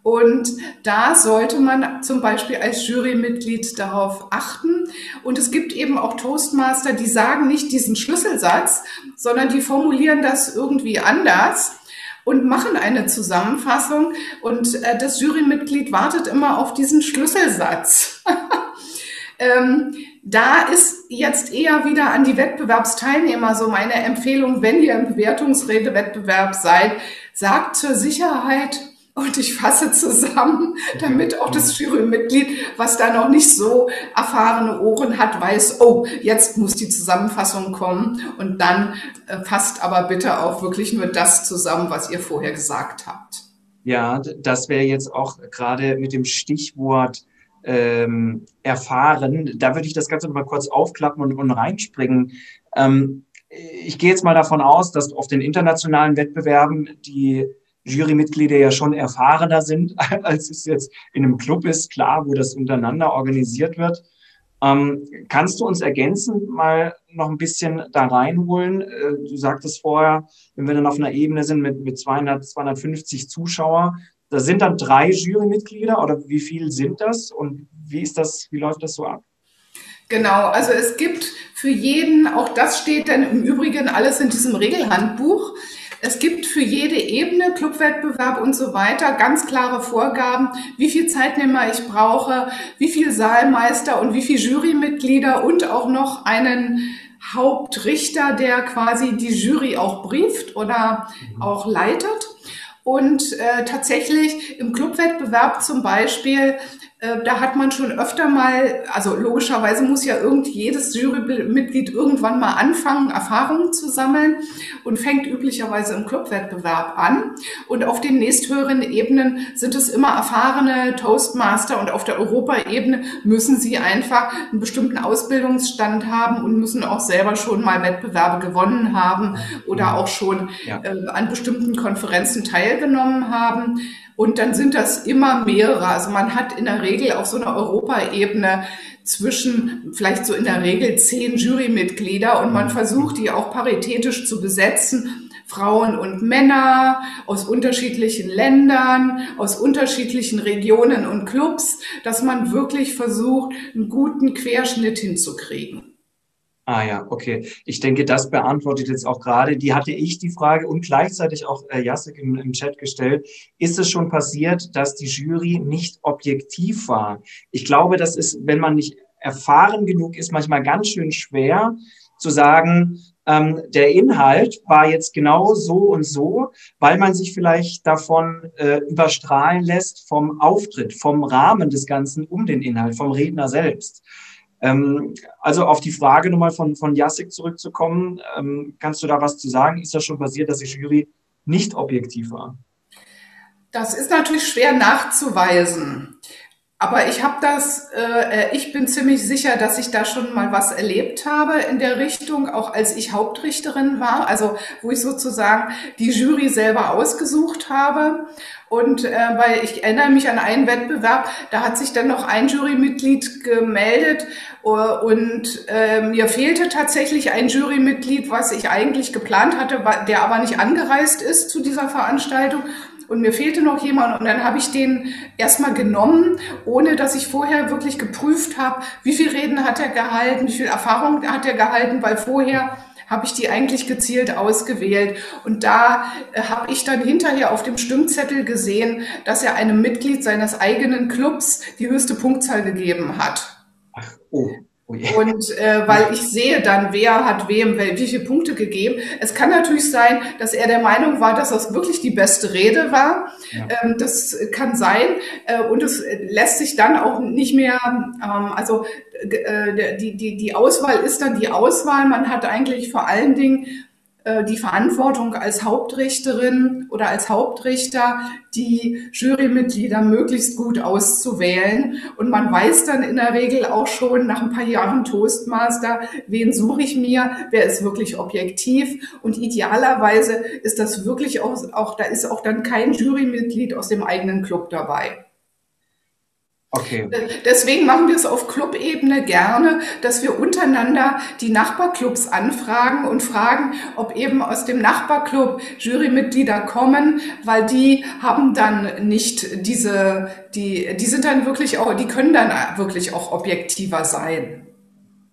B: Und da sollte man zum Beispiel als Jurymitglied darauf achten. Und es gibt eben auch Toastmaster, die sagen nicht diesen Schlüsselsatz, sondern die formulieren das irgendwie anders und machen eine Zusammenfassung. Und äh, das Jurymitglied wartet immer auf diesen Schlüsselsatz. ähm, da ist jetzt eher wieder an die Wettbewerbsteilnehmer so meine Empfehlung, wenn ihr im Bewertungsredewettbewerb seid, sagt zur Sicherheit, und ich fasse zusammen, damit auch das Jurymitglied, was da noch nicht so erfahrene Ohren hat, weiß, oh, jetzt muss die Zusammenfassung kommen. Und dann äh, fasst aber bitte auch wirklich nur das zusammen, was ihr vorher gesagt habt.
A: Ja, das wäre jetzt auch gerade mit dem Stichwort ähm, erfahren. Da würde ich das Ganze nochmal kurz aufklappen und, und reinspringen. Ähm, ich gehe jetzt mal davon aus, dass auf den internationalen Wettbewerben die Jurymitglieder ja schon erfahrener sind, als es jetzt in einem Club ist, klar, wo das untereinander organisiert wird. Ähm, kannst du uns ergänzend mal noch ein bisschen da reinholen? Äh, du sagtest vorher, wenn wir dann auf einer Ebene sind mit, mit 200, 250 Zuschauer, da sind dann drei Jurymitglieder oder wie viel sind das und wie ist das, wie läuft das so ab?
B: Genau, also es gibt für jeden, auch das steht dann im Übrigen alles in diesem Regelhandbuch. Es gibt für jede Ebene, Clubwettbewerb und so weiter, ganz klare Vorgaben, wie viel Zeitnehmer ich brauche, wie viel Saalmeister und wie viel Jurymitglieder und auch noch einen Hauptrichter, der quasi die Jury auch brieft oder mhm. auch leitet. Und äh, tatsächlich im Clubwettbewerb zum Beispiel da hat man schon öfter mal, also logischerweise muss ja irgend jedes Jurymitglied irgendwann mal anfangen, Erfahrungen zu sammeln und fängt üblicherweise im Clubwettbewerb an. Und auf den nächsthöheren Ebenen sind es immer erfahrene Toastmaster und auf der Europaebene müssen sie einfach einen bestimmten Ausbildungsstand haben und müssen auch selber schon mal Wettbewerbe gewonnen haben oder auch schon ja. äh, an bestimmten Konferenzen teilgenommen haben. Und dann sind das immer mehrere. Also man hat in der Regel auf so einer Europaebene zwischen vielleicht so in der Regel zehn Jurymitglieder und man versucht die auch paritätisch zu besetzen. Frauen und Männer aus unterschiedlichen Ländern, aus unterschiedlichen Regionen und Clubs, dass man wirklich versucht, einen guten Querschnitt hinzukriegen.
A: Ah ja, okay. Ich denke, das beantwortet jetzt auch gerade. Die hatte ich die Frage und gleichzeitig auch äh, Jacek im, im Chat gestellt. Ist es schon passiert, dass die Jury nicht objektiv war? Ich glaube, das ist, wenn man nicht erfahren genug ist, manchmal ganz schön schwer zu sagen, ähm, der Inhalt war jetzt genau so und so, weil man sich vielleicht davon äh, überstrahlen lässt vom Auftritt, vom Rahmen des Ganzen um den Inhalt, vom Redner selbst. Ähm, also auf die Frage nochmal von, von Jacek zurückzukommen, ähm, kannst du da was zu sagen? Ist das schon passiert, dass die Jury nicht objektiv war?
B: Das ist natürlich schwer nachzuweisen. Aber ich habe das, äh, ich bin ziemlich sicher, dass ich da schon mal was erlebt habe in der Richtung, auch als ich Hauptrichterin war, also wo ich sozusagen die Jury selber ausgesucht habe. Und äh, weil ich erinnere mich an einen Wettbewerb, da hat sich dann noch ein Jurymitglied gemeldet uh, und äh, mir fehlte tatsächlich ein Jurymitglied, was ich eigentlich geplant hatte, der aber nicht angereist ist zu dieser Veranstaltung und mir fehlte noch jemand und dann habe ich den erstmal genommen, ohne dass ich vorher wirklich geprüft habe, wie viel Reden hat er gehalten, wie viel Erfahrung hat er gehalten, weil vorher habe ich die eigentlich gezielt ausgewählt. Und da äh, habe ich dann hinterher auf dem Stimmzettel gesehen, dass er einem Mitglied seines eigenen Clubs die höchste Punktzahl gegeben hat. Ach, oh. Oh und äh, weil ich sehe dann, wer hat wem viele Punkte gegeben. Es kann natürlich sein, dass er der Meinung war, dass das wirklich die beste Rede war. Ja. Ähm, das kann sein. Äh, und es lässt sich dann auch nicht mehr, ähm, also äh, die, die, die Auswahl ist dann die Auswahl. Man hat eigentlich vor allen Dingen die Verantwortung als Hauptrichterin oder als Hauptrichter, die Jurymitglieder möglichst gut auszuwählen. Und man weiß dann in der Regel auch schon nach ein paar Jahren Toastmaster, wen suche ich mir, wer ist wirklich objektiv. Und idealerweise ist das wirklich auch, auch da ist auch dann kein Jurymitglied aus dem eigenen Club dabei. Okay. Deswegen machen wir es auf Clubebene gerne, dass wir untereinander die Nachbarclubs anfragen und fragen, ob eben aus dem Nachbarclub Jurymitglieder kommen, weil die haben dann nicht diese, die, die sind dann wirklich auch, die können dann wirklich auch objektiver sein.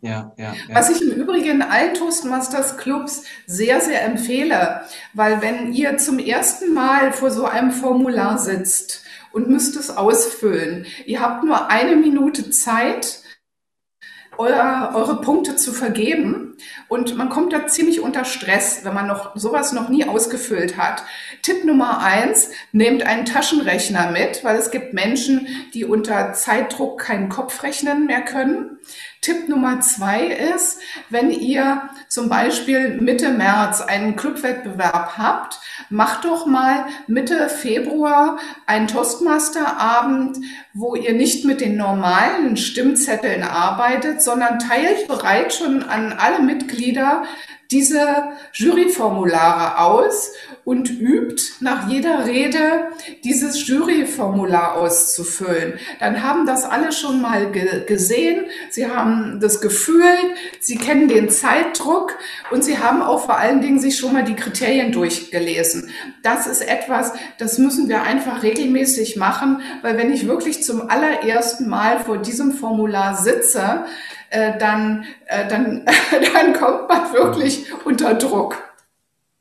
B: Ja, ja, ja. Was ich im Übrigen allen Toastmasters Clubs sehr, sehr empfehle, weil wenn ihr zum ersten Mal vor so einem Formular sitzt, und müsst es ausfüllen. Ihr habt nur eine Minute Zeit, eure, eure Punkte zu vergeben. Und man kommt da ziemlich unter Stress, wenn man noch sowas noch nie ausgefüllt hat. Tipp Nummer eins, nehmt einen Taschenrechner mit, weil es gibt Menschen, die unter Zeitdruck keinen Kopfrechnen mehr können. Tipp Nummer zwei ist, wenn ihr zum Beispiel Mitte März einen Clubwettbewerb habt, macht doch mal Mitte Februar einen Toastmaster-Abend, wo ihr nicht mit den normalen Stimmzetteln arbeitet, sondern teilt bereits schon an alle Mitglieder diese Juryformulare aus und übt nach jeder Rede dieses Juryformular auszufüllen. Dann haben das alle schon mal ge gesehen, sie haben das Gefühl, sie kennen den Zeitdruck und sie haben auch vor allen Dingen sich schon mal die Kriterien durchgelesen. Das ist etwas, das müssen wir einfach regelmäßig machen, weil wenn ich wirklich zum allerersten Mal vor diesem Formular sitze, äh, dann, äh, dann, dann kommt man wirklich unter Druck.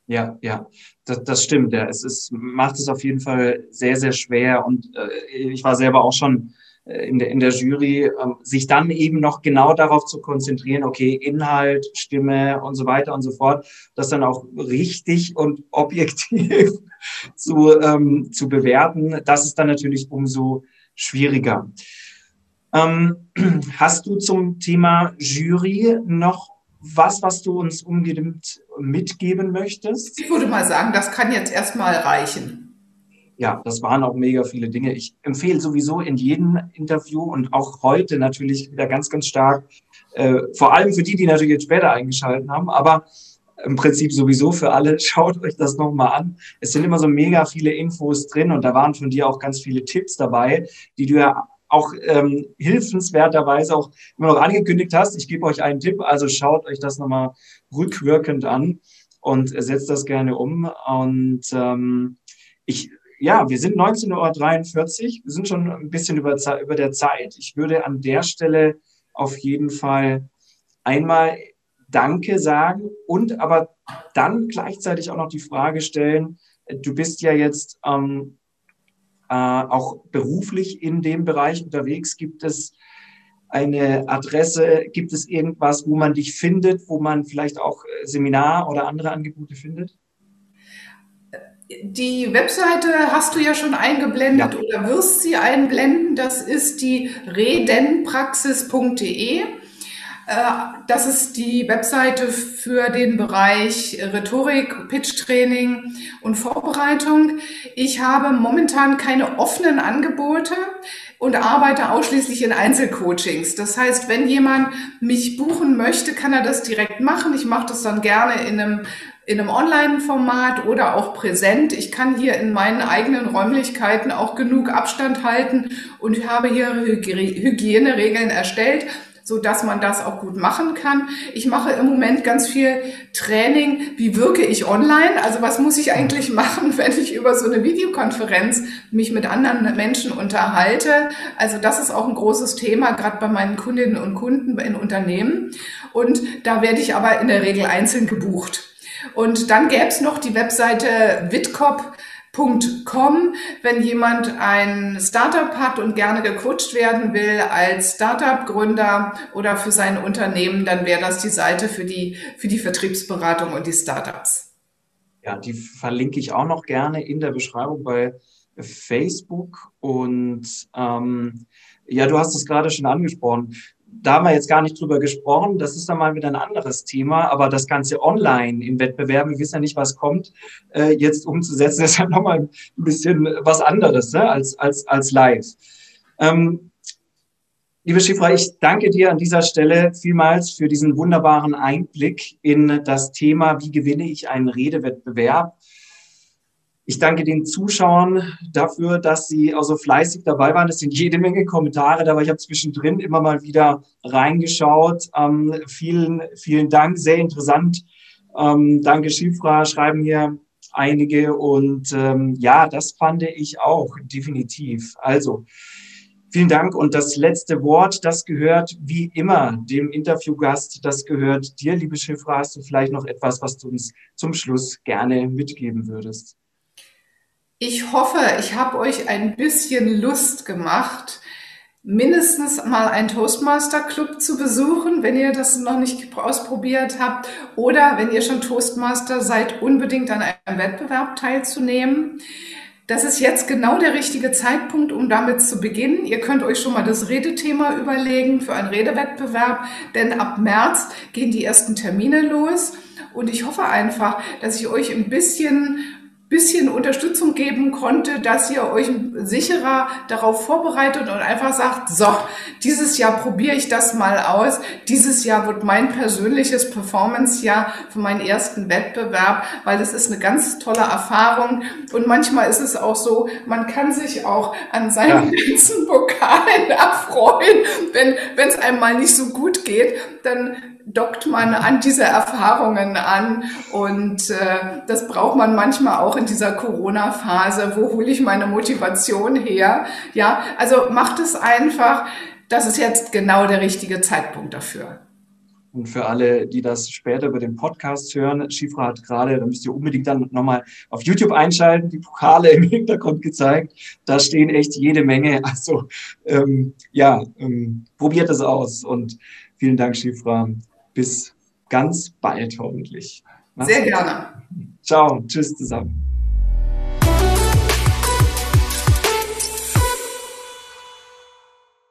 A: Ja, ja, das, das stimmt. Ja. Es ist, macht es auf jeden Fall sehr, sehr schwer. Und äh, ich war selber auch schon äh, in der, in der Jury, äh, sich dann eben noch genau darauf zu konzentrieren, okay, Inhalt, Stimme und so weiter und so fort, das dann auch richtig und objektiv zu, ähm, zu bewerten, das ist dann natürlich umso schwieriger. Ähm, hast du zum Thema Jury noch was, was du uns unbedingt mitgeben möchtest?
B: Ich würde mal sagen, das kann jetzt erstmal reichen.
A: Ja, das waren auch mega viele Dinge. Ich empfehle sowieso in jedem Interview und auch heute natürlich wieder ganz, ganz stark, äh, vor allem für die, die natürlich jetzt später eingeschaltet haben, aber im Prinzip sowieso für alle, schaut euch das nochmal an. Es sind immer so mega viele Infos drin und da waren von dir auch ganz viele Tipps dabei, die du ja auch ähm, hilfenswerterweise auch immer noch angekündigt hast. Ich gebe euch einen Tipp, also schaut euch das nochmal rückwirkend an und setzt das gerne um. Und ähm, ich, ja, wir sind 19.43 Uhr, wir sind schon ein bisschen über, über der Zeit. Ich würde an der Stelle auf jeden Fall einmal Danke sagen und aber dann gleichzeitig auch noch die Frage stellen, du bist ja jetzt ähm, äh, auch beruflich in dem Bereich unterwegs? Gibt es eine Adresse? Gibt es irgendwas, wo man dich findet, wo man vielleicht auch äh, Seminar oder andere Angebote findet?
B: Die Webseite hast du ja schon eingeblendet ja. oder wirst sie einblenden. Das ist die redenpraxis.de. Äh, das ist die Webseite für den Bereich Rhetorik, Pitch-Training und Vorbereitung. Ich habe momentan keine offenen Angebote und arbeite ausschließlich in Einzelcoachings. Das heißt, wenn jemand mich buchen möchte, kann er das direkt machen. Ich mache das dann gerne in einem in einem Online-Format oder auch präsent. Ich kann hier in meinen eigenen Räumlichkeiten auch genug Abstand halten und habe hier Hygieneregeln erstellt so dass man das auch gut machen kann. Ich mache im Moment ganz viel Training, wie wirke ich online? Also was muss ich eigentlich machen, wenn ich über so eine Videokonferenz mich mit anderen Menschen unterhalte? Also das ist auch ein großes Thema, gerade bei meinen Kundinnen und Kunden in Unternehmen. Und da werde ich aber in der Regel einzeln gebucht. Und dann gäbe es noch die Webseite Witkop Com. Wenn jemand ein Startup hat und gerne gecoacht werden will als Startup-Gründer oder für sein Unternehmen, dann wäre das die Seite für die, für die Vertriebsberatung und die Startups.
A: Ja, die verlinke ich auch noch gerne in der Beschreibung bei Facebook. Und ähm, ja, du hast es gerade schon angesprochen da haben wir jetzt gar nicht drüber gesprochen. Das ist dann mal wieder ein anderes Thema. Aber das Ganze online in Wettbewerben, wir wissen ja nicht, was kommt, äh, jetzt umzusetzen, ist ja nochmal ein bisschen was anderes ne? als, als, als live. Ähm, liebe Schifra, ich danke dir an dieser Stelle vielmals für diesen wunderbaren Einblick in das Thema, wie gewinne ich einen Redewettbewerb. Ich danke den Zuschauern dafür, dass sie also fleißig dabei waren. Es sind jede Menge Kommentare dabei. Ich habe zwischendrin immer mal wieder reingeschaut. Ähm, vielen, vielen Dank, sehr interessant. Ähm, danke, Schifra, schreiben hier einige. Und ähm, ja, das fand ich auch definitiv. Also, Vielen Dank. Und das letzte Wort, das gehört wie immer dem Interviewgast, das gehört dir, liebe Schifra. Hast du vielleicht noch etwas, was du uns zum Schluss gerne mitgeben würdest?
B: Ich hoffe, ich habe euch ein bisschen Lust gemacht, mindestens mal einen Toastmaster Club zu besuchen, wenn ihr das noch nicht ausprobiert habt oder wenn ihr schon Toastmaster seid, unbedingt an einem Wettbewerb teilzunehmen. Das ist jetzt genau der richtige Zeitpunkt, um damit zu beginnen. Ihr könnt euch schon mal das Redethema überlegen für einen Redewettbewerb, denn ab März gehen die ersten Termine los. Und ich hoffe einfach, dass ich euch ein bisschen bisschen Unterstützung geben konnte, dass ihr euch sicherer darauf vorbereitet und einfach sagt, so, dieses Jahr probiere ich das mal aus. Dieses Jahr wird mein persönliches Performance-Jahr für meinen ersten Wettbewerb, weil es ist eine ganz tolle Erfahrung. Und manchmal ist es auch so, man kann sich auch an seinen ja. ganzen Pokalen erfreuen. Wenn wenn es einem mal nicht so gut geht, dann dockt man an diese Erfahrungen an und äh, das braucht man manchmal auch in dieser Corona-Phase. Wo hole ich meine Motivation her? Ja, also macht es einfach. Das ist jetzt genau der richtige Zeitpunkt dafür.
A: Und für alle, die das später über den Podcast hören, Schifra hat gerade, da müsst ihr unbedingt dann nochmal auf YouTube einschalten, die Pokale im Hintergrund gezeigt. Da stehen echt jede Menge. Also ähm, ja, ähm, probiert es aus. Und vielen Dank, Schifra, bis ganz bald hoffentlich.
B: Mach's Sehr gerne.
A: Ciao, tschüss zusammen.